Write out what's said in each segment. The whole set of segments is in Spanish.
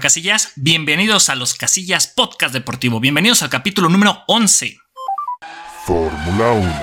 Rafa Casillas. Bienvenidos a los Casillas Podcast Deportivo. Bienvenidos al capítulo número 11. Fórmula 1.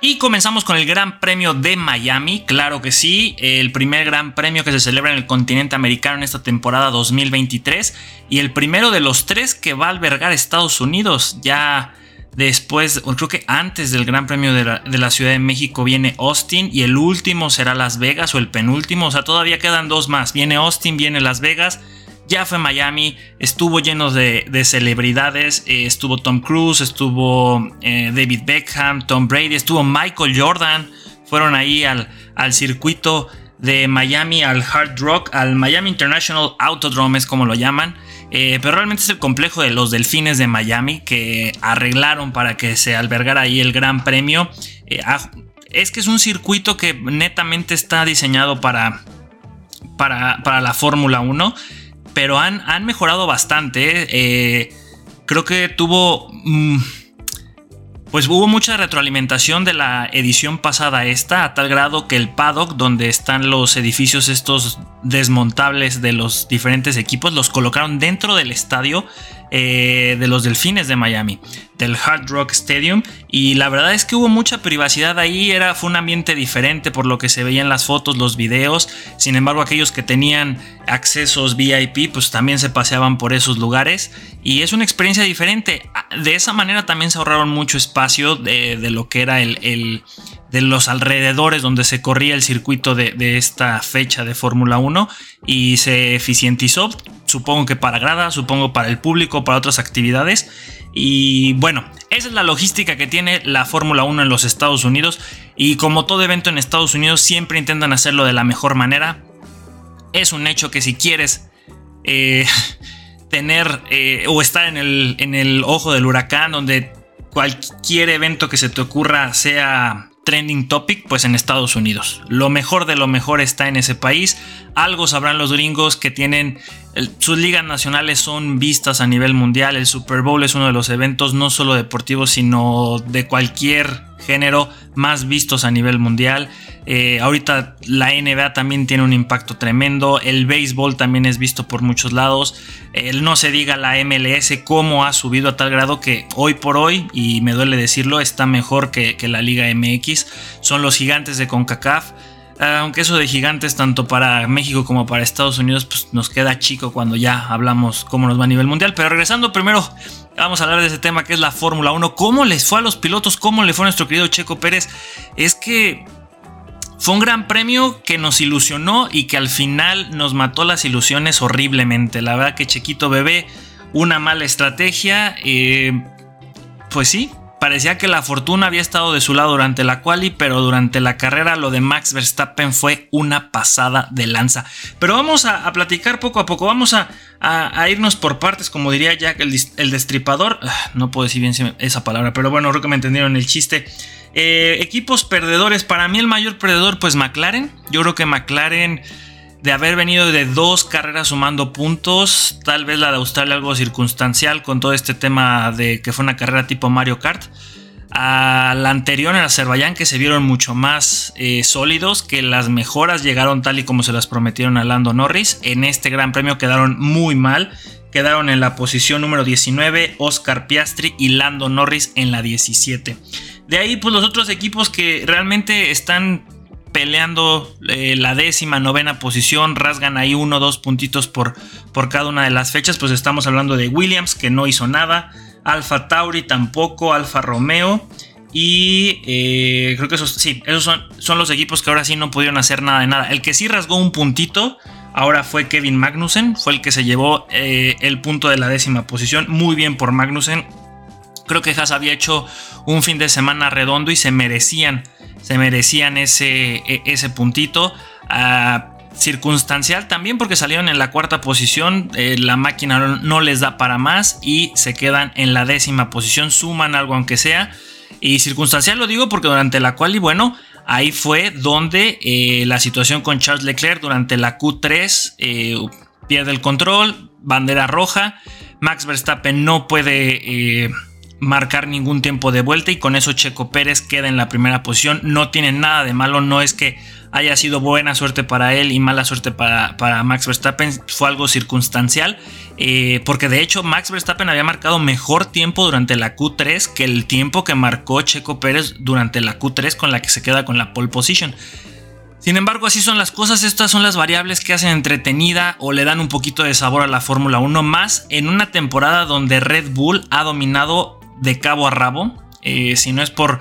Y comenzamos con el Gran Premio de Miami, claro que sí, el primer Gran Premio que se celebra en el continente americano en esta temporada 2023 y el primero de los tres que va a albergar Estados Unidos. Ya Después, creo que antes del Gran Premio de la, Ciudad de México viene Austin y el último será Las Vegas o el penúltimo. O sea, todavía quedan dos más. Viene Austin, viene Las Vegas. Ya fue Miami, estuvo lleno de, celebridades, eh, estuvo Tom Cruise, estuvo eh, David Beckham, Tom Brady, estuvo Michael Jordan, fueron ahí al, al circuito de Miami, al Hard Rock, al Miami International Autodrome es como lo llaman, eh, pero realmente es el complejo de los Delfines de Miami que arreglaron para que se albergara ahí el Gran Premio. Eh, ah, es que es un circuito que netamente está diseñado para, para, la Fórmula 1, pero han, han mejorado bastante. Eh, creo que tuvo... Mm, pues hubo mucha retroalimentación de la edición pasada esta, a tal grado que el paddock, donde están los edificios estos desmontables de los diferentes equipos, los colocaron dentro del estadio eh, de los Delfines de Miami, del Hard Rock Stadium. Y la verdad es que hubo mucha privacidad ahí, era, fue un ambiente diferente por lo que se veían las fotos, los videos. Sin embargo, aquellos que tenían accesos VIP, pues también se paseaban por esos lugares. Y es una experiencia diferente. De esa manera también se ahorraron mucho espacio de, lo que era el, de los alrededores donde se corría el circuito de, de esta fecha de Fórmula 1 y se eficientizó supongo que para grada, supongo para el público, para otras actividades. Y bueno, esa es la logística que tiene la Fórmula 1 en los Estados Unidos. Y como todo evento en Estados Unidos, siempre intentan hacerlo de la mejor manera. Es un hecho que si quieres eh, tener eh, o estar en el, en el ojo del huracán, donde cualquier evento que se te ocurra sea trending topic, pues en Estados Unidos. Lo mejor de lo mejor está en ese país. Algo sabrán los gringos que tienen sus ligas nacionales son vistas a nivel mundial. El Super Bowl es uno de los eventos no solo deportivos, sino de cualquier género más vistos a nivel mundial. Eh, ahorita la NBA también tiene un impacto tremendo. El béisbol también es visto por muchos lados. No se diga la MLS cómo ha subido a tal grado que hoy por hoy, y me duele decirlo, está mejor que, la Liga MX. Son los gigantes de CONCACAF. Aunque eso de gigantes, tanto para México como para Estados Unidos, pues nos queda chico cuando ya hablamos cómo nos va a nivel mundial. Pero regresando primero, vamos a hablar de ese tema que es la Fórmula 1. ¿Cómo les fue a los pilotos? ¿Cómo le fue a nuestro querido Checo Pérez? Es que fue un gran premio que nos ilusionó y que al final nos mató las ilusiones horriblemente. La verdad que Chequito Bebé, una mala estrategia. Eh, pues sí, parecía que la fortuna había estado de su lado durante la quali, pero durante la carrera lo de Max Verstappen fue una pasada de lanza. Pero vamos a, platicar poco a poco, vamos a, irnos por partes, como diría Jack el, destripador. Ah, no puedo decir bien esa palabra, pero bueno, creo que me entendieron el chiste. Eh, equipos perdedores, para mí el mayor perdedor pues McLaren. Yo creo que McLaren de haber venido de dos carreras sumando puntos, tal vez la de Australia algo circunstancial con todo este tema de que fue una carrera tipo Mario Kart. A la anterior en Azerbaiyán que se vieron mucho más eh, sólidos, que las mejoras llegaron tal y como se las prometieron a Lando Norris. En este Gran Premio quedaron muy mal, quedaron en la posición número 19 Oscar Piastri y Lando Norris en la 17. De ahí pues los otros equipos que realmente están peleando eh, la décima, novena posición, rasgan ahí uno o dos puntitos por, por cada una de las fechas, pues estamos hablando de Williams, que no hizo nada, Alfa Tauri tampoco, Alfa Romeo. Y eh, creo que esos, sí, esos son, son, los equipos que ahora sí no pudieron hacer nada de nada. El que sí rasgó un puntito ahora fue Kevin Magnussen, fue el que se llevó eh, el punto de la décima posición. Muy bien por Magnussen. Creo que Haas había hecho un fin de semana redondo y se merecían se merecían ese, e, ese puntito. Ah, circunstancial también porque salieron en la cuarta posición, eh, la máquina no les da para más y se quedan en la décima posición, suman algo aunque sea. Y circunstancial lo digo porque durante la cual y bueno, ahí fue donde eh, la situación con Charles Leclerc durante la Q3 eh, pierde el control, bandera roja, Max Verstappen no puede marcar ningún tiempo de vuelta y con eso Checo Pérez queda en la primera posición. No tiene nada de malo, no es que haya sido buena suerte para él y mala suerte para, para Max Verstappen, fue algo circunstancial, eh, porque de hecho Max Verstappen había marcado mejor tiempo durante la Q3 que el tiempo que marcó Checo Pérez durante la Q3 con la que se queda con la pole position. Sin embargo, así son las cosas, estas son las variables que hacen entretenida o le dan un poquito de sabor a la Fórmula 1 más en una temporada donde Red Bull ha dominado de cabo a rabo. Eh, si no es por,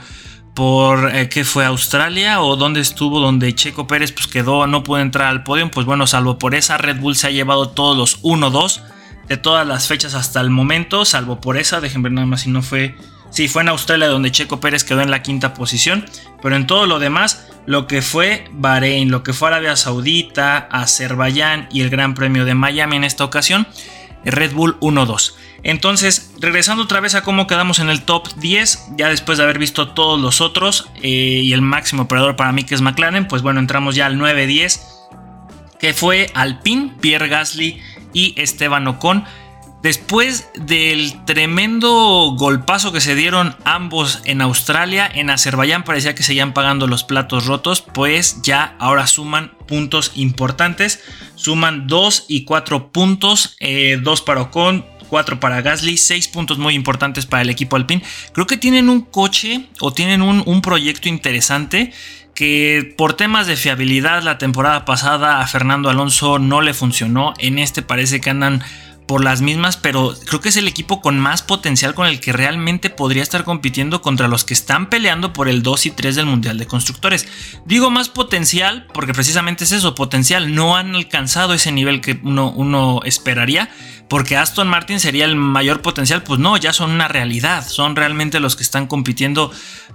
por eh, que fue Australia o donde estuvo, donde Checo Pérez pues quedó, no pudo entrar al podio, pues bueno, salvo por esa, Red Bull se ha llevado todos los 1-2 de todas las fechas hasta el momento, salvo por esa, déjenme ver nada más si no fue... Sí, fue en Australia donde Checo Pérez quedó en la quinta posición, pero en todo lo demás, lo que fue Bahrein, lo que fue Arabia Saudita, Azerbaiyán y el Gran Premio de Miami en esta ocasión, Red Bull 1-2. Entonces, regresando otra vez a cómo quedamos en el top 10, ya después de haber visto todos los otros eh, y el máximo operador para mí que es McLaren, pues bueno, entramos ya al 9-10, que fue Alpine, Pierre Gasly y Esteban Ocon. Después del tremendo golpazo que se dieron ambos en Australia, en Azerbaiyán parecía que seguían pagando los platos rotos, pues ya ahora suman puntos importantes, suman 2 y 4 puntos, 2 eh, para Ocon, 4 para Gasly, 6 puntos muy importantes para el equipo Alpine. Creo que tienen un coche o tienen un, un proyecto interesante que por temas de fiabilidad la temporada pasada a Fernando Alonso no le funcionó, en este parece que andan por las mismas, pero creo que es el equipo con más potencial con el que realmente podría estar compitiendo contra los que están peleando por el 2 y 3 del Mundial de Constructores. Digo más potencial porque precisamente es eso, potencial. No han alcanzado ese nivel que uno, uno esperaría, porque Aston Martin sería el mayor potencial. Pues no, ya son una realidad, son realmente los que están compitiendo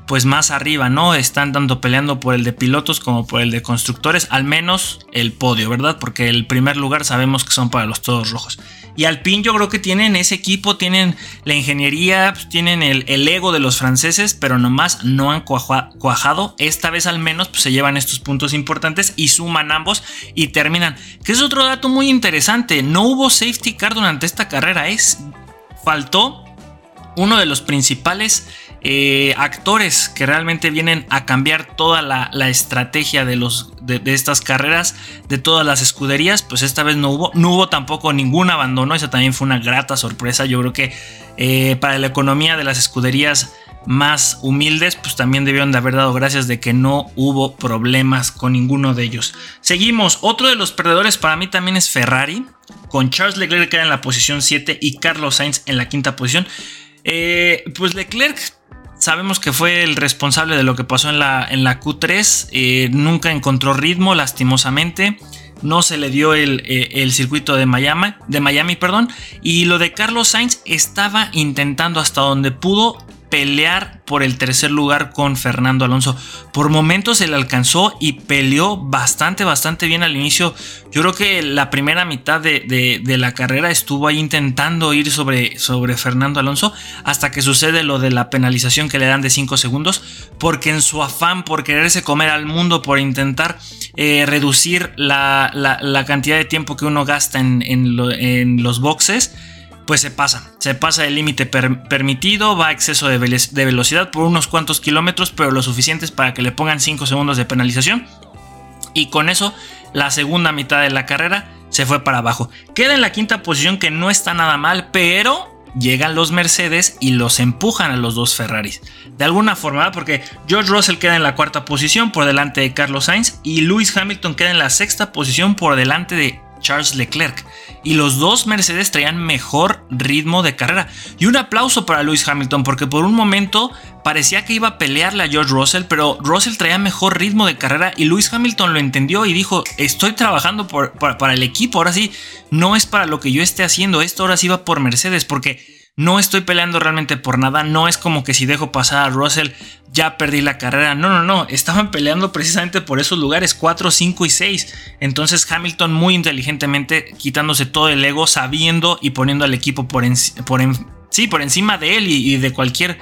pues más arriba, ¿no? Están tanto peleando por el de pilotos como por el de constructores, al menos el podio, ¿verdad? Porque el primer lugar sabemos que son para los todos rojos. Y Alpine yo creo que tienen ese equipo, tienen la ingeniería, pues, tienen el, ego de los franceses, pero nomás no han cuajado. Esta vez al menos pues, se llevan estos puntos importantes y suman ambos y terminan. Que es otro dato muy interesante, no hubo safety car durante esta carrera, es, faltó uno de los principales eh, actores que realmente vienen a cambiar toda la, estrategia de, los, de, estas carreras, de todas las escuderías, pues esta vez no hubo, no hubo tampoco ningún abandono, esa también fue una grata sorpresa, yo creo que eh, para la economía de las escuderías más humildes, pues también debieron de haber dado gracias de que no hubo problemas con ninguno de ellos. Seguimos, otro de los perdedores para mí también es Ferrari, con Charles Leclerc en la posición 7 y Carlos Sainz en la quinta posición. Eh, pues Leclerc sabemos que fue el responsable de lo que pasó en la, en la Q3. Eh, nunca encontró ritmo, lastimosamente. No se le dio el, eh, el, circuito de Miami, de Miami, perdón. Y lo de Carlos Sainz estaba intentando hasta donde pudo pelear por el tercer lugar con Fernando Alonso. Por momentos se le alcanzó y peleó bastante, bastante bien al inicio. Yo creo que la primera mitad de, la carrera estuvo ahí intentando ir sobre, sobre, Fernando Alonso hasta que sucede lo de la penalización que le dan de 5 segundos. Porque en su afán por quererse comer al mundo, por intentar eh, reducir la, cantidad de tiempo que uno gasta en, en los boxes, pues se pasa, se pasa el límite permitido, va a exceso de, velocidad por unos cuantos kilómetros, pero lo suficientes para que le pongan 5 segundos de penalización. Y con eso, la segunda mitad de la carrera se fue para abajo. Queda en la quinta posición que no está nada mal, pero llegan los Mercedes y los empujan a los dos Ferraris. De alguna forma, porque George Russell queda en la cuarta posición por delante de Carlos Sainz y Lewis Hamilton queda en la sexta posición por delante de Charles Leclerc. Y los dos Mercedes traían mejor ritmo de carrera. Y un aplauso para Lewis Hamilton, porque por un momento parecía que iba a pelearle a George Russell, pero Russell traía mejor ritmo de carrera y Lewis Hamilton lo entendió y dijo, estoy trabajando para el equipo, ahora sí, no es para lo que yo esté haciendo, esto ahora sí va por Mercedes, porque no estoy peleando realmente por nada. No es como que si dejo pasar a Russell ya perdí la carrera. No, no, no. Estaban peleando precisamente por esos lugares 4, 5 y 6. Entonces Hamilton muy inteligentemente quitándose todo el ego, sabiendo y poniendo al equipo por, sí, por encima de él y, de cualquier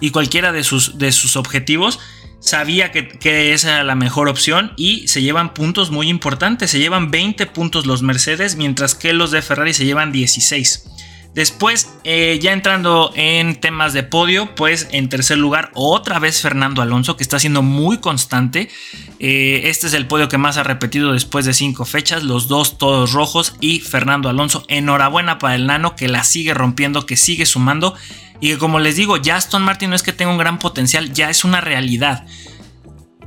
y cualquiera de sus, de sus objetivos. Sabía que, que, esa era la mejor opción y se llevan puntos muy importantes. Se llevan 20 puntos los Mercedes, mientras que los de Ferrari se llevan 16. Después, eh, ya entrando en temas de podio, pues en tercer lugar, otra vez Fernando Alonso, que está siendo muy constante. Eh, este es el podio que más ha repetido después de cinco fechas, los dos todos rojos y Fernando Alonso. Enhorabuena para el nano que la sigue rompiendo, que sigue sumando. Y que como les digo, ya Aston Martin no es que tenga un gran potencial, ya es una realidad.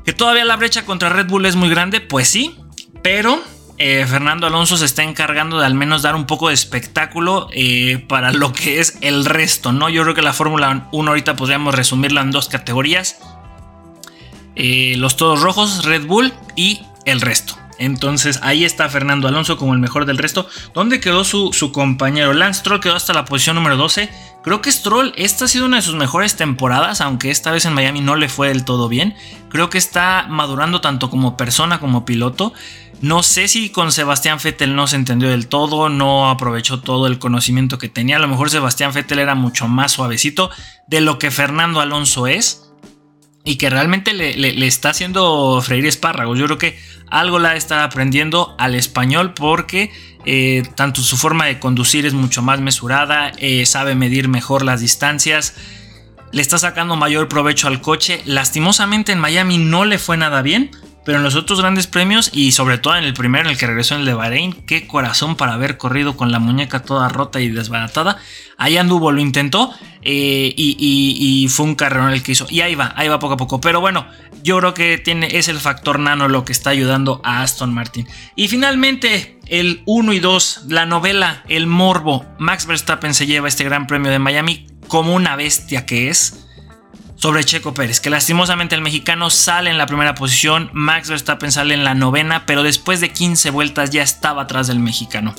Que todavía la brecha contra Red Bull es muy grande, pues sí, pero eh, Fernando Alonso se está encargando de al menos dar un poco de espectáculo eh, para lo que es el resto, ¿no? Yo creo que la Fórmula 1 ahorita podríamos resumirla en dos categorías. Eh, los todos rojos, Red Bull y el resto. Entonces ahí está Fernando Alonso como el mejor del resto. ¿Dónde quedó su, su, compañero? Lance Stroll quedó hasta la posición número 12. Creo que Stroll, esta ha sido una de sus mejores temporadas, aunque esta vez en Miami no le fue del todo bien. Creo que está madurando tanto como persona como piloto. No sé si con Sebastián Vettel no se entendió del todo, no aprovechó todo el conocimiento que tenía. A lo mejor Sebastián Vettel era mucho más suavecito de lo que Fernando Alonso es. Y que realmente le, está haciendo freír espárragos. Yo creo que algo la está aprendiendo al español porque eh, tanto su forma de conducir es mucho más mesurada, eh, sabe medir mejor las distancias, le está sacando mayor provecho al coche. Lastimosamente en Miami no le fue nada bien, pero en los otros grandes premios y sobre todo en el primero, en el que regresó en el de Bahrein, qué corazón para haber corrido con la muñeca toda rota y desbaratada. Ahí anduvo, lo intentó eh, y, fue un carrerón el que hizo. Y ahí va, ahí va poco a poco. Pero bueno, yo creo que tiene, es el factor nano lo que está ayudando a Aston Martin. Y finalmente, el 1 y 2, la novela, el morbo. Max Verstappen se lleva este gran premio de Miami como una bestia que es sobre Checo Pérez, que lastimosamente el mexicano sale en la primera posición, Max Verstappen sale en la novena, pero después de 15 vueltas ya estaba atrás del mexicano.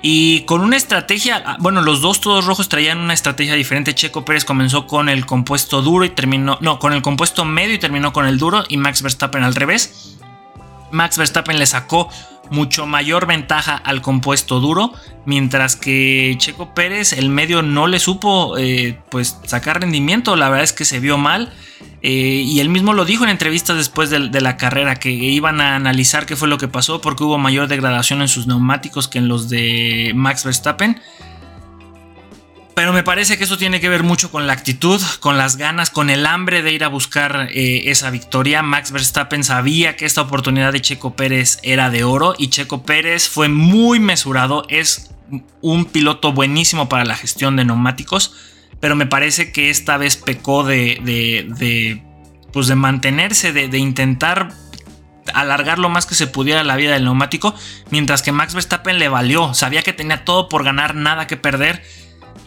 Y con una estrategia, ah, bueno, los dos todos rojos traían una estrategia diferente. Checo Pérez comenzó con el compuesto duro y terminó, no, con el compuesto medio y terminó con el duro y Max Verstappen al revés. Max Verstappen le sacó mucho mayor ventaja al compuesto duro, mientras que Checo Pérez, el medio no le supo eh, pues sacar rendimiento, la verdad es que se vio mal. Eh, y él mismo lo dijo en entrevistas después de, la carrera, que iban a analizar qué fue lo que pasó, porque hubo mayor degradación en sus neumáticos que en los de Max Verstappen. Pero me parece que eso tiene que ver mucho con la actitud, con las ganas, con el hambre de ir a buscar eh, esa victoria. Max Verstappen sabía que esta oportunidad de Checo Pérez era de oro y Checo Pérez fue muy mesurado. Es un piloto buenísimo para la gestión de neumáticos, pero me parece que esta vez pecó de, de, pues de mantenerse, de, de intentar alargar lo más que se pudiera la vida del neumático, mientras que Max Verstappen le valió, sabía que tenía todo por ganar, nada que perder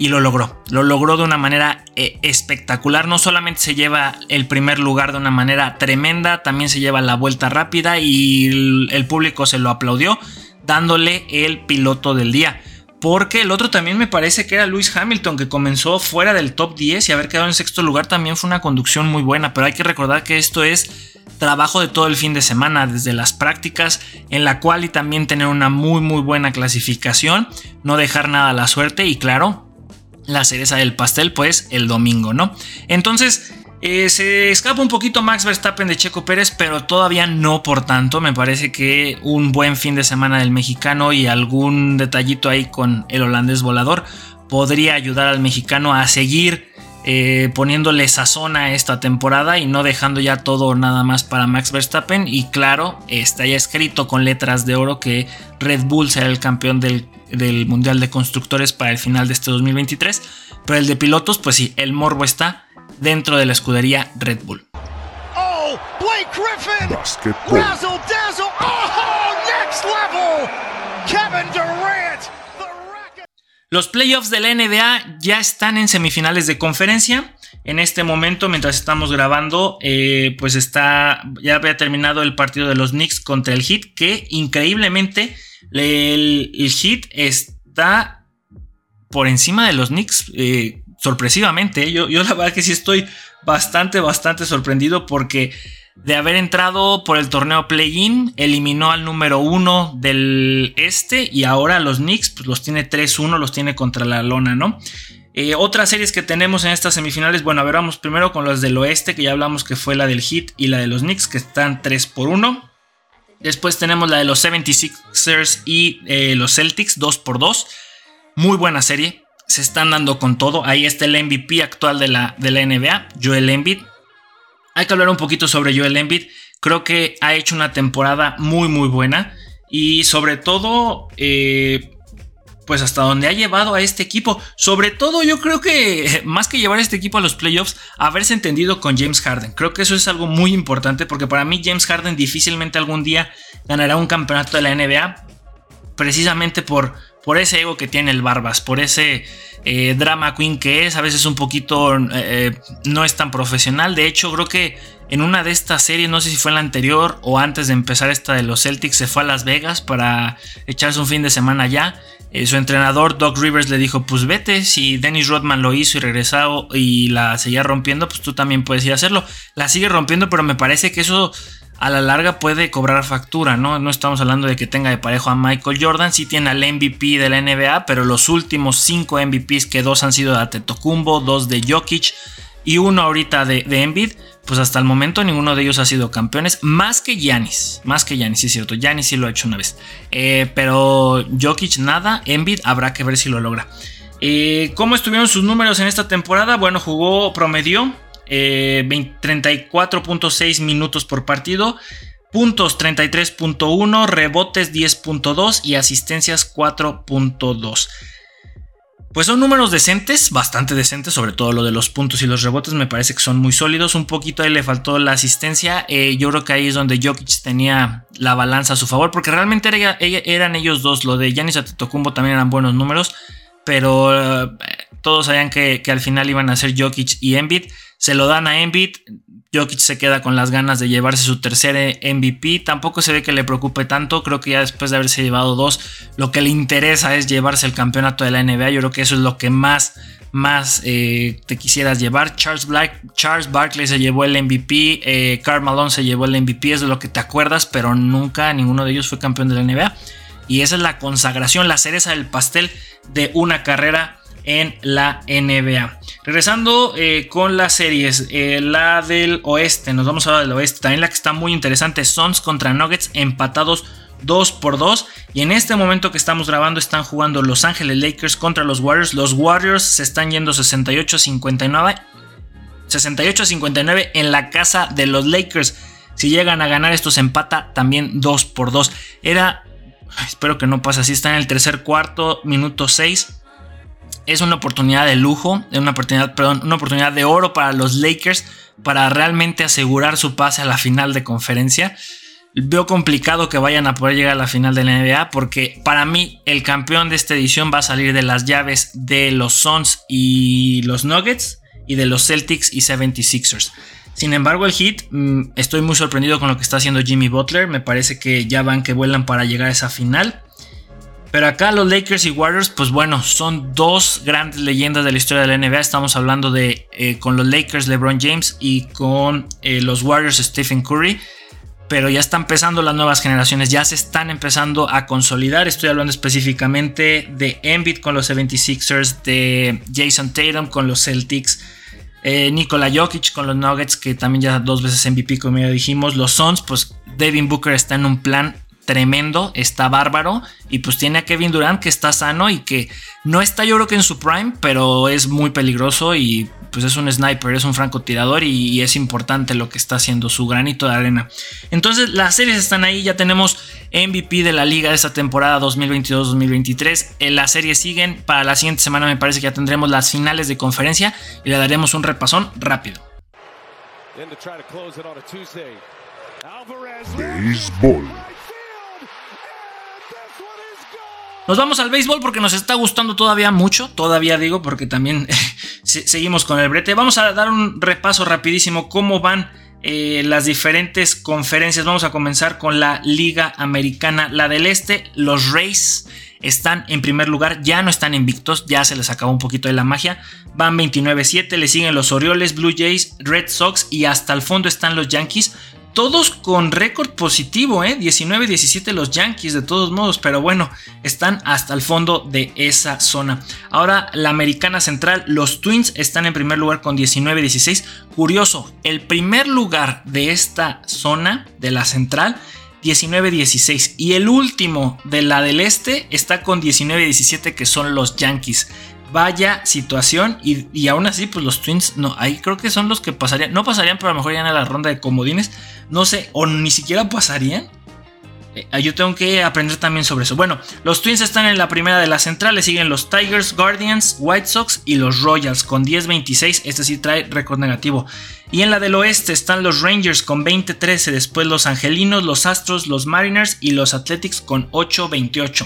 y lo logró. Lo logró de una manera eh, espectacular. No solamente se lleva el primer lugar de una manera tremenda, también se lleva la vuelta rápida y el, público se lo aplaudió dándole el piloto del día. Porque el otro también me parece que era Lewis Hamilton, que comenzó fuera del top 10 y haber quedado en sexto lugar también fue una conducción muy buena. Pero hay que recordar que esto es trabajo de todo el fin de semana, desde las prácticas, en la cual y también tener una muy muy buena clasificación, no dejar nada a la suerte y claro, la cereza del pastel, pues el domingo, ¿no? Entonces, eh, se escapa un poquito Max Verstappen de Checo Pérez, pero todavía no por tanto. Me parece que un buen fin de semana del mexicano y algún detallito ahí con el holandés volador podría ayudar al mexicano a seguir eh, poniéndole sazón a esta temporada y no dejando ya todo nada más para Max Verstappen. Y claro, está ya escrito con letras de oro que Red Bull será el campeón del del Mundial de Constructores para el final de este 2023. Pero el de pilotos, pues sí, el morbo está dentro de la escudería Red Bull. Oh, Blake Griffin. Razzle dazzle. Oh, next level. Kevin Durant. Los playoffs de la NBA ya están en semifinales de conferencia. En este momento, mientras estamos grabando, eh, pues está ya había terminado el partido de los Knicks contra el Heat, que increíblemente el, hit está por encima de los Knicks, eh, sorpresivamente. Yo, yo la verdad que sí estoy bastante, bastante sorprendido porque de haber entrado por el torneo play-in, eliminó al número uno del este y ahora los Knicks pues, los tiene 3-1, los tiene contra la lona, ¿no? Eh, otras series que tenemos en estas semifinales, bueno, a ver, vamos primero con las del oeste, que ya hablamos que fue la del Heat y la de los Knicks, que están 3 por 1. Después tenemos la de los 76ers y eh, los Celtics, 2 por 2. Muy buena serie. se están dando con todo. Ahí está el MVP actual de la, de la NBA, Joel Embiid. Hay que hablar un poquito sobre Joel Embiid. Creo que ha hecho una temporada muy muy buena y sobre todo eh, pues hasta donde ha llevado a este equipo. Sobre todo yo creo que más que llevar a este equipo a los playoffs, haberse entendido con James Harden. Creo que eso es algo muy importante porque para mí James Harden difícilmente algún día ganará un campeonato de la NBA precisamente por, por ese ego que tiene el Barbas, por ese eh, drama queen que es, a veces un poquito eh, no es tan profesional. De hecho, creo que en una de estas series, no sé si fue en la anterior o antes de empezar esta de los Celtics, se fue a Las Vegas para echarse un fin de semana allá. Su entrenador Doc Rivers le dijo, pues vete, si Dennis Rodman lo hizo y regresado y la seguía rompiendo, pues tú también puedes ir a hacerlo. La sigue rompiendo, pero me parece que eso a la larga puede cobrar factura, ¿no? No estamos hablando de que tenga de parejo a Michael Jordan, sí tiene al MVP de la NBA, pero los últimos cinco MVPs que dos han sido de Atetokumbo, dos de Jokic y uno ahorita de, de Embiid, pues hasta el momento ninguno de ellos ha sido campeones, más que Giannis, más que Giannis, sí es cierto, Giannis sí lo ha hecho una vez, eh, pero Jokic nada, Embiid habrá que ver si lo logra. Eh, ¿Cómo estuvieron sus números en esta temporada? Bueno, jugó, promedio 34.6 eh, minutos por partido, puntos 33.1, rebotes 10.2 y asistencias 4.2. Pues son números decentes, bastante decentes, sobre todo lo de los puntos y los rebotes me parece que son muy sólidos. Un poquito ahí le faltó la asistencia. Eh, yo creo que ahí es donde Jokic tenía la balanza a su favor, porque realmente eran ellos dos. Lo de Giannis Antetokounmpo también eran buenos números, pero eh, todos sabían que, que, al final iban a ser Jokic y Embiid se lo dan a Embiid. Jokic se queda con las ganas de llevarse su tercer MVP. Tampoco se ve que le preocupe tanto. Creo que ya después de haberse llevado dos, lo que le interesa es llevarse el campeonato de la NBA. Yo creo que eso es lo que más, más eh, te quisieras llevar. Charles, Black, Charles Barkley se llevó el MVP. Eh, Malone se llevó el MVP. Es de lo que te acuerdas, pero nunca ninguno de ellos fue campeón de la NBA. Y esa es la consagración, la cereza del pastel de una carrera en la NBA. Regresando eh, con las series, eh, la del oeste, nos vamos a hablar del oeste, también la que está muy interesante, Suns contra Nuggets empatados 2 por 2 y en este momento que estamos grabando están jugando Los Ángeles Lakers contra los Warriors, los Warriors se están yendo 68-59 68-59 en la casa de los Lakers. Si llegan a ganar estos empata también 2 por 2. Era espero que no pase así, está en el tercer cuarto, minuto 6 es una oportunidad de lujo, una oportunidad, perdón, una oportunidad de oro para los Lakers para realmente asegurar su pase a la final de conferencia. Veo complicado que vayan a poder llegar a la final de la NBA porque para mí el campeón de esta edición va a salir de las llaves de los Suns y los Nuggets y de los Celtics y 76ers. Sin embargo, el Heat, mm, estoy muy sorprendido con lo que está haciendo Jimmy Butler. Me parece que ya van que vuelan para llegar a esa final. Pero acá los Lakers y Warriors, pues bueno, son dos grandes leyendas de la historia de la NBA. Estamos hablando de eh, con los Lakers LeBron James y con eh, los Warriors Stephen Curry. Pero ya están empezando las nuevas generaciones, ya se están empezando a consolidar. Estoy hablando específicamente de Embiid con los 76ers, de Jason Tatum con los Celtics, eh, Nikola Jokic con los Nuggets, que también ya dos veces MVP, como ya dijimos. Los Suns, pues Devin Booker está en un plan tremendo, está bárbaro. Y pues tiene a Kevin Durant que está sano y que no está yo creo que en su prime, pero es muy peligroso y pues es un sniper, es un francotirador y, y es importante lo que está haciendo su granito de arena. Entonces las series están ahí, ya tenemos MVP de la liga de esta temporada 2022-2023. En las series siguen, para la siguiente semana me parece que ya tendremos las finales de conferencia y le daremos un repasón rápido. Béisbol. Nos vamos al béisbol porque nos está gustando todavía mucho, todavía digo porque también seguimos con el brete. Vamos a dar un repaso rapidísimo cómo van eh, las diferentes conferencias. Vamos a comenzar con la Liga Americana, la del Este. Los Rays están en primer lugar, ya no están invictos, ya se les acabó un poquito de la magia. Van 29-7, le siguen los Orioles, Blue Jays, Red Sox y hasta el fondo están los Yankees todos con récord positivo, ¿eh? 19-17 los Yankees de todos modos, pero bueno, están hasta el fondo de esa zona. Ahora la Americana Central, los Twins están en primer lugar con 19-16. Curioso, el primer lugar de esta zona, de la Central, 19-16. Y el último de la del Este está con 19-17 que son los Yankees. Vaya situación. Y, aún así, pues los Twins, no, ahí creo que son los que pasarían. No pasarían, pero a lo mejor irían a la ronda de comodines. No sé, o ni siquiera pasarían. Eh, yo tengo que aprender también sobre eso. Bueno, los Twins están en la primera de las centrales. Siguen los Tigers, Guardians, White Sox y los Royals con 10-26. Este sí trae récord negativo. Y en la del oeste están los Rangers con 20-13. Después los Angelinos, los Astros, los Mariners y los Athletics con 8-28.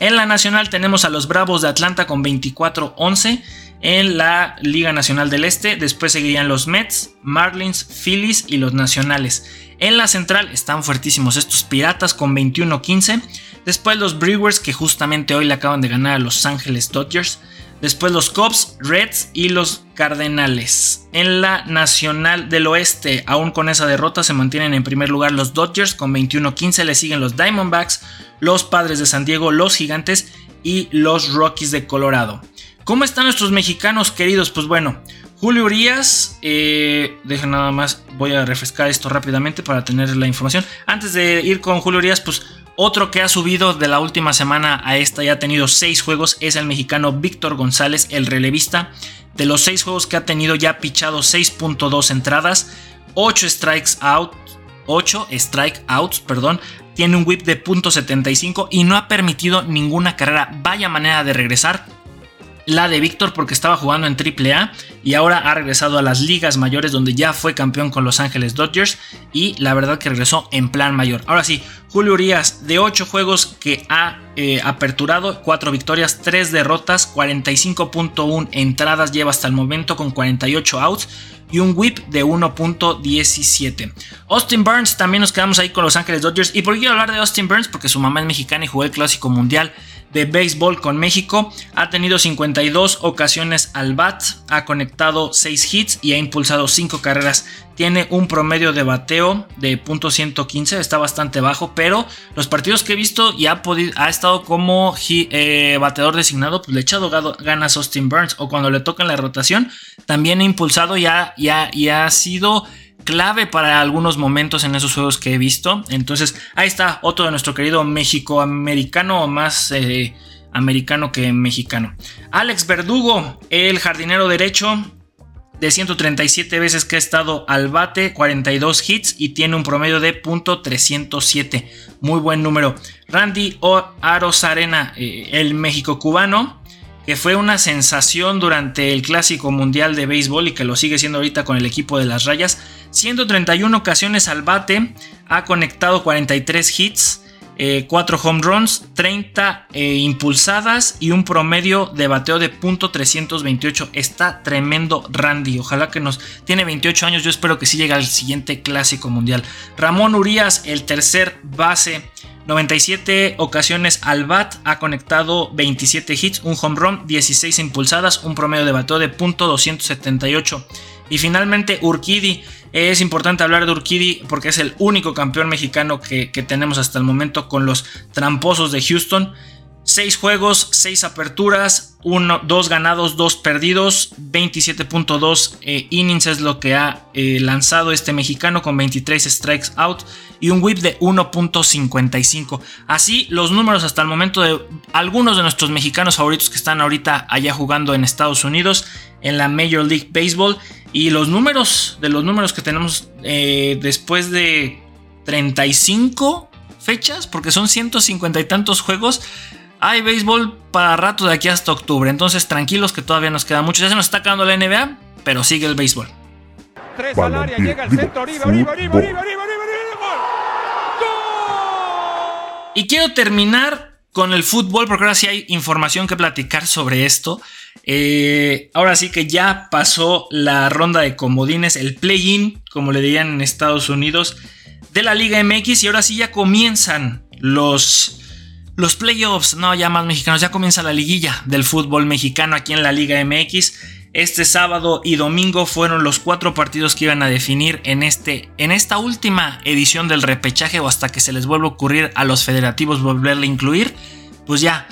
En la nacional tenemos a los Bravos de Atlanta con 24-11 en la Liga Nacional del Este. Después seguirían los Mets, Marlins, Phillies y los Nacionales. En la central están fuertísimos estos Piratas con 21-15. Después los Brewers que justamente hoy le acaban de ganar a Los Ángeles Dodgers. Después los Cubs, Reds y los Cardenales. En la Nacional del Oeste, aún con esa derrota, se mantienen en primer lugar los Dodgers con 21-15. Le siguen los Diamondbacks, los Padres de San Diego, los Gigantes y los Rockies de Colorado. ¿Cómo están nuestros mexicanos queridos? Pues bueno, Julio Urias, eh, deja nada más, voy a refrescar esto rápidamente para tener la información. Antes de ir con Julio Urias, pues otro que ha subido de la última semana a esta y ha tenido 6 juegos es el mexicano Víctor González, el relevista. De los 6 juegos que ha tenido ya ha pichado 6.2 entradas, 8 strikes out, 8 strike outs, perdón, tiene un whip de .75 y no ha permitido ninguna carrera. Vaya manera de regresar la de Víctor porque estaba jugando en AAA y ahora ha regresado a las ligas mayores donde ya fue campeón con Los Ángeles Dodgers y la verdad que regresó en plan mayor. Ahora sí, Julio Urias de 8 juegos que ha eh, aperturado, 4 victorias, 3 derrotas, 45.1 entradas lleva hasta el momento con 48 outs y un whip de 1.17. Austin Burns también nos quedamos ahí con Los Ángeles Dodgers. ¿Y por qué quiero hablar de Austin Burns? Porque su mamá es mexicana y jugó el Clásico Mundial de béisbol con México. Ha tenido 52 ocasiones al bat, ha conectado 6 hits y ha impulsado 5 carreras. Tiene un promedio de bateo de .115, está bastante bajo, pero los partidos que he visto y ha, ha estado como eh, bateador designado, pues le ha echado ganas Austin Burns. O cuando le toca en la rotación, también ha impulsado y y ha sido clave para algunos momentos en esos juegos que he visto. Entonces, ahí está otro de nuestro querido México americano, más eh, americano que mexicano. Alex Verdugo, el jardinero derecho. De 137 veces que ha estado al bate, 42 hits y tiene un promedio de .307. Muy buen número. Randy Arozarena, eh, el México cubano, que fue una sensación durante el Clásico Mundial de Béisbol y que lo sigue siendo ahorita con el equipo de las Rayas. 131 ocasiones al bate, ha conectado 43 hits, 4 eh, home runs, 30 eh, impulsadas y un promedio de bateo de .328. Está tremendo Randy. Ojalá que nos tiene 28 años. Yo espero que sí llegue al siguiente Clásico Mundial. Ramón Urias, el tercer base 97 ocasiones al bat, ha conectado 27 hits, un home run, 16 impulsadas, un promedio de bateo de .278. Y finalmente Urquidi, es importante hablar de Urquidi porque es el único campeón mexicano que, que tenemos hasta el momento con los tramposos de Houston. 6 juegos, 6 aperturas, 2 ganados, 2 perdidos, 27.2 eh, innings es lo que ha eh, lanzado este mexicano con 23 strikes out y un whip de 1.55. Así los números hasta el momento de algunos de nuestros mexicanos favoritos que están ahorita allá jugando en Estados Unidos en la Major League Baseball y los números de los números que tenemos eh, después de 35 fechas porque son 150 y tantos juegos hay béisbol para rato de aquí hasta octubre. Entonces, tranquilos que todavía nos queda mucho. Ya se nos está acabando la NBA, pero sigue el béisbol. Tres al área, llega el centro, arriba, arriba, arriba, arriba, arriba, Y quiero terminar con el fútbol, porque ahora sí hay información que platicar sobre esto. Eh, ahora sí que ya pasó la ronda de comodines, el play-in, como le dirían en Estados Unidos, de la Liga MX. Y ahora sí ya comienzan los los playoffs, no, ya más mexicanos, ya comienza la liguilla del fútbol mexicano aquí en la Liga MX. Este sábado y domingo fueron los cuatro partidos que iban a definir en, este, en esta última edición del repechaje o hasta que se les vuelva a ocurrir a los federativos volverle a incluir. Pues ya,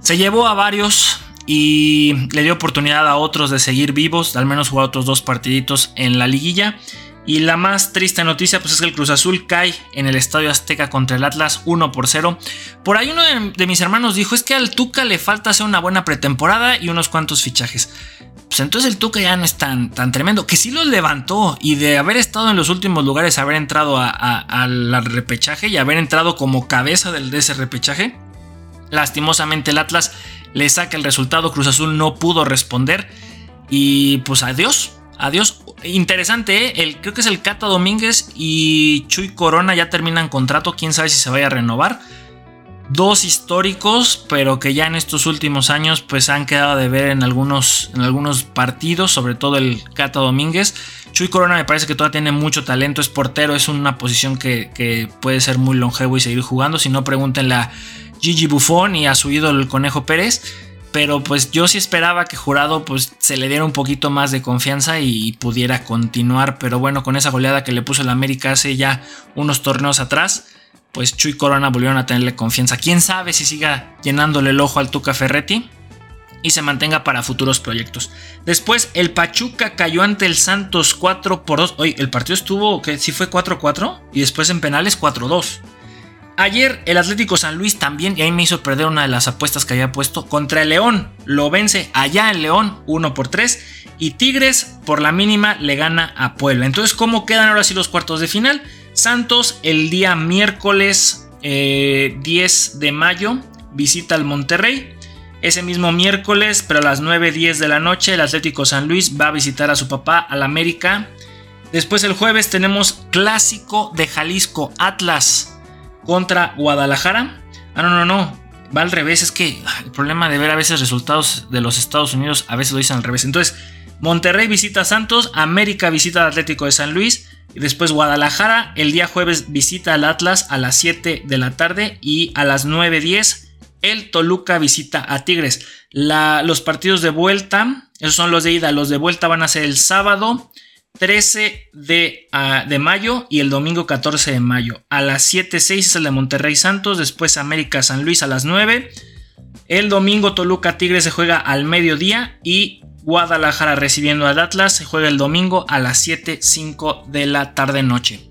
se llevó a varios y le dio oportunidad a otros de seguir vivos, al menos jugar otros dos partiditos en la liguilla. Y la más triste noticia pues es que el Cruz Azul cae en el Estadio Azteca contra el Atlas 1 por 0. Por ahí uno de, mis hermanos dijo es que al Tuca le falta hacer una buena pretemporada y unos cuantos fichajes. Pues entonces el Tuca ya no es tan, tan tremendo, que sí los levantó y de haber estado en los últimos lugares, haber entrado al repechaje y haber entrado como cabeza del, de ese repechaje. Lastimosamente el Atlas le saca el resultado, Cruz Azul no pudo responder y pues adiós, adiós. Interesante, ¿eh? el, creo que es el Cata Domínguez y Chuy Corona ya terminan contrato, quién sabe si se vaya a renovar. Dos históricos, pero que ya en estos últimos años pues han quedado de ver en algunos, en algunos partidos, sobre todo el Cata Domínguez. Chuy Corona me parece que todavía tiene mucho talento, es portero, es una posición que, que puede ser muy longevo y seguir jugando. Si no, pregúntenle a Gigi Buffon y a su ídolo el Conejo Pérez pero pues yo sí esperaba que Jurado pues se le diera un poquito más de confianza y pudiera continuar, pero bueno, con esa goleada que le puso el América hace ya unos torneos atrás, pues Chuy Corona volvieron a tenerle confianza. Quién sabe si siga llenándole el ojo al Tuca Ferretti y se mantenga para futuros proyectos. Después el Pachuca cayó ante el Santos 4 por 2. Oye, el partido estuvo que sí fue 4-4 y después en penales 4-2. Ayer el Atlético San Luis también, y ahí me hizo perder una de las apuestas que había puesto, contra el León. Lo vence allá en León 1 por 3. Y Tigres por la mínima le gana a Puebla. Entonces, ¿cómo quedan ahora sí los cuartos de final? Santos el día miércoles 10 eh, de mayo visita al Monterrey. Ese mismo miércoles, pero a las 9.10 de la noche, el Atlético San Luis va a visitar a su papá al América. Después el jueves tenemos clásico de Jalisco, Atlas contra Guadalajara. Ah, no, no, no. Va al revés. Es que el problema de ver a veces resultados de los Estados Unidos, a veces lo dicen al revés. Entonces, Monterrey visita a Santos, América visita al Atlético de San Luis. Y después Guadalajara el día jueves visita al Atlas a las 7 de la tarde y a las 9.10 el Toluca visita a Tigres. los partidos de vuelta, esos son los de ida, los de vuelta van a ser el sábado 13 de, ah, de, mayo y el domingo 14 de mayo. A las 7.06 es el de Monterrey Santos, después América San Luis a las 9. El domingo Toluca Tigres se juega al mediodía y Guadalajara recibiendo al Atlas se juega el domingo a las 7.05 de la tarde noche.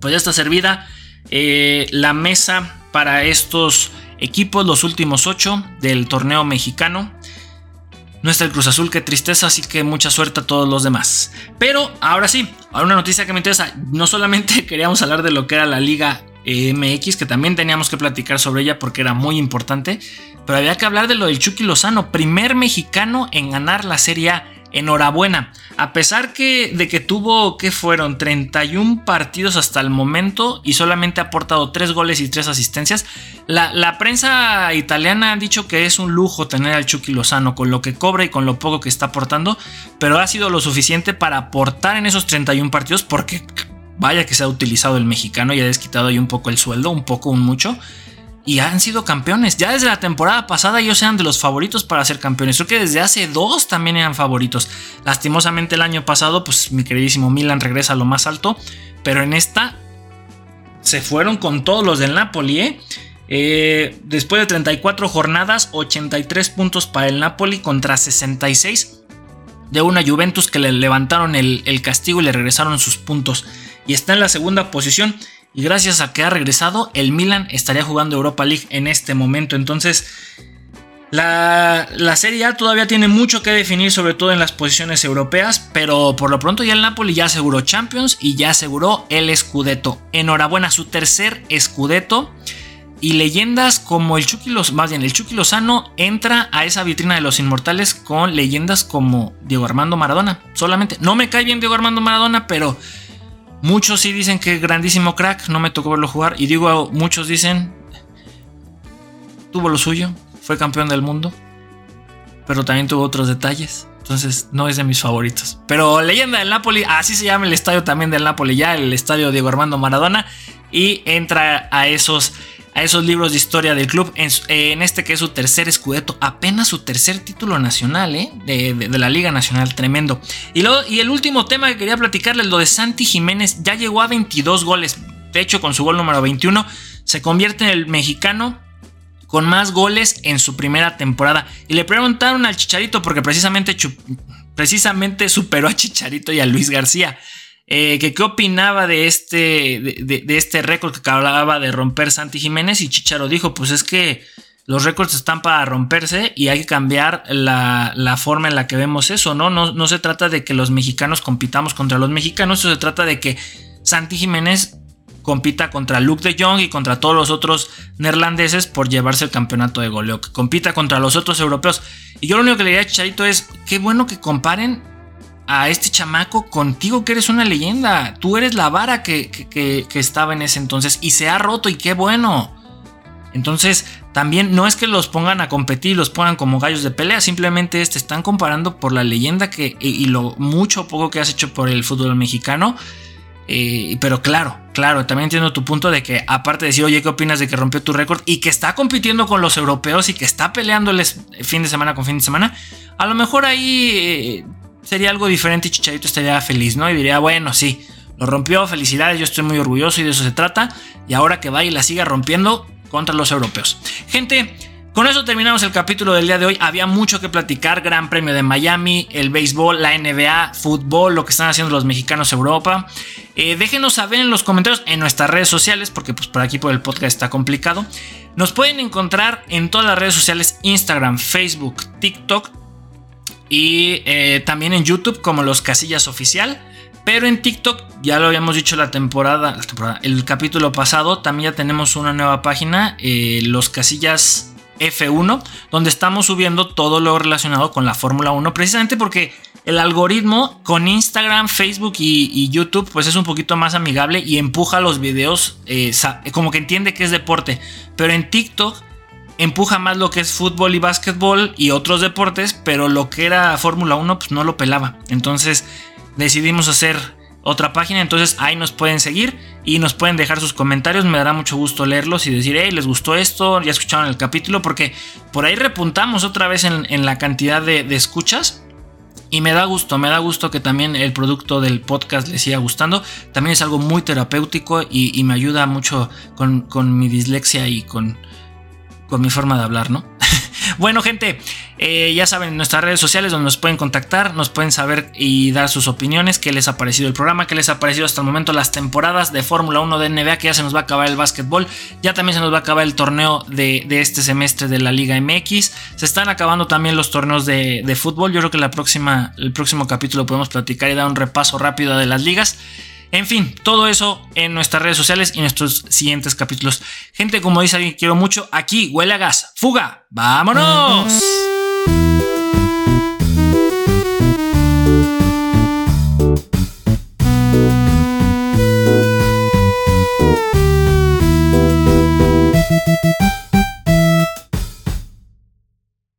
Pues ya está servida eh, la mesa para estos equipos, los últimos 8 del torneo mexicano. No está el Cruz Azul, qué tristeza, así que mucha suerte a todos los demás. Pero ahora sí, ahora una noticia que me interesa. No solamente queríamos hablar de lo que era la Liga eh, MX, que también teníamos que platicar sobre ella porque era muy importante, pero había que hablar de lo del Chucky Lozano, primer mexicano en ganar la Serie A enhorabuena. A pesar que, de que tuvo, que fueron 31 partidos hasta el momento y solamente ha aportado 3 goles y 3 asistencias, la, prensa italiana ha dicho que es un lujo tener al Chucky Lozano con lo que cobra y con lo poco que está aportando, pero ha sido lo suficiente para aportar en esos 31 partidos porque vaya que se ha utilizado el mexicano y ha desquitado ahí un poco el sueldo, un poco, un mucho y han sido campeones. Ya desde la temporada pasada ellos eran de los favoritos para ser campeones. Creo que desde hace dos también eran favoritos. Lastimosamente el año pasado, pues mi queridísimo Milan regresa a lo más alto. Pero en esta se fueron con todos los del Napoli. ¿eh? Eh, después de 34 jornadas, 83 puntos para el Napoli contra 66 de una Juventus que le levantaron el, el castigo y le regresaron sus puntos. Y está en la segunda posición y gracias a que ha regresado, el Milan estaría jugando Europa League en este momento. Entonces, la, Serie A todavía tiene mucho que definir, sobre todo en las posiciones europeas, pero por lo pronto ya el Napoli ya aseguró Champions y ya aseguró el Scudetto. Enhorabuena, su tercer Scudetto. Y leyendas como el Chucky Lozano, más bien el Chucky Lozano entra a esa vitrina de los inmortales con leyendas como Diego Armando Maradona. Solamente, no me cae bien Diego Armando Maradona, pero Muchos sí dicen que grandísimo crack, no me tocó verlo jugar. Y digo, muchos dicen, tuvo lo suyo, fue campeón del mundo, pero también tuvo otros detalles. Entonces no es de mis favoritos. Pero leyenda del Napoli, así se llama el estadio también del Napoli, ya el estadio Diego Armando Maradona. Y entra a esos a esos libros de historia del club, en, este que es su tercer escudeto, apenas su tercer título nacional, ¿eh? de, la Liga Nacional, tremendo. Y, luego, y el último tema que quería platicarles, lo de Santi Jiménez, ya llegó a 22 goles, de hecho con su gol número 21, se convierte en el mexicano con más goles en su primera temporada. Y le preguntaron al Chicharito, porque precisamente, precisamente superó a Chicharito y a Luis García. Eh, que qué opinaba de este, de, este récord que hablaba de romper Santi Jiménez y Chicharo dijo, pues es que los récords están para romperse y hay que cambiar la, forma en la que vemos eso, ¿no? ¿no? No se trata de que los mexicanos compitamos contra los mexicanos, se trata de que Santi Jiménez compita contra Luke de Jong y contra todos los otros neerlandeses por llevarse el campeonato de goleo, que compita contra los otros europeos. Y yo lo único que le diría a Chicharito es, qué bueno que comparen a este chamaco contigo que eres una leyenda. Tú eres la vara que, que estaba en ese entonces y se ha roto y qué bueno. Entonces, también no es que los pongan a competir, los pongan como gallos de pelea, simplemente te están comparando por la leyenda que y, lo mucho o poco que has hecho por el fútbol mexicano. Eh, pero claro, claro, también entiendo tu punto de que aparte de decir, oye, ¿qué opinas de que rompió tu récord y que está compitiendo con los europeos y que está peleándoles fin de semana con fin de semana? A lo mejor ahí eh, sería algo diferente y Chicharito estaría feliz, ¿no? Y diría, bueno, sí, lo rompió, felicidades, yo estoy muy orgulloso y de eso se trata. Y ahora que va y la siga rompiendo, contra los europeos. Gente, con eso terminamos el capítulo del día de hoy. Había mucho que platicar. Gran Premio de Miami, el béisbol, la NBA, fútbol, lo que están haciendo los mexicanos Europa. Eh, déjenos saber en los comentarios en nuestras redes sociales, porque pues por aquí por el podcast está complicado. Nos pueden encontrar en todas las redes sociales, Instagram, Facebook, TikTok y eh, también en YouTube como Los Casillas Oficial. Pero en TikTok, ya lo habíamos dicho la temporada, el capítulo pasado, también ya tenemos una nueva página, eh, Los Casillas F1, donde estamos subiendo todo lo relacionado con la Fórmula 1, precisamente porque el algoritmo con Instagram, Facebook y, YouTube, pues es un poquito más amigable y empuja los videos, eh, como que entiende que es deporte. Pero en TikTok empuja más lo que es fútbol y básquetbol y otros deportes, pero lo que era Fórmula 1, pues no lo pelaba. Entonces decidimos hacer otra página. Entonces ahí nos pueden seguir y nos pueden dejar sus comentarios. Me dará mucho gusto leerlos y decir, hey, les gustó esto, ya escucharon el capítulo, porque por ahí repuntamos otra vez en, la cantidad de, escuchas. Y me da gusto, me da gusto que también el producto del podcast les siga gustando. También es algo muy terapéutico y, me ayuda mucho con, con mi dislexia y con, con mi forma de hablar, ¿no? bueno, gente, eh, ya saben, en nuestras redes sociales donde nos pueden contactar, nos pueden saber y dar sus opiniones, qué les ha parecido el programa, qué les ha parecido hasta el momento las temporadas de Fórmula 1 de NBA, que ya se nos va a acabar el básquetbol, ya también se nos va a acabar el torneo de, este semestre de la Liga MX, se están acabando también los torneos de, de fútbol, yo creo que la próxima, el próximo capítulo podemos platicar y dar un repaso rápido de las ligas. En fin, todo eso en nuestras redes sociales y en nuestros siguientes capítulos. Gente, como dice alguien, quiero mucho. Aquí huele a gas. Fuga. ¡Vámonos!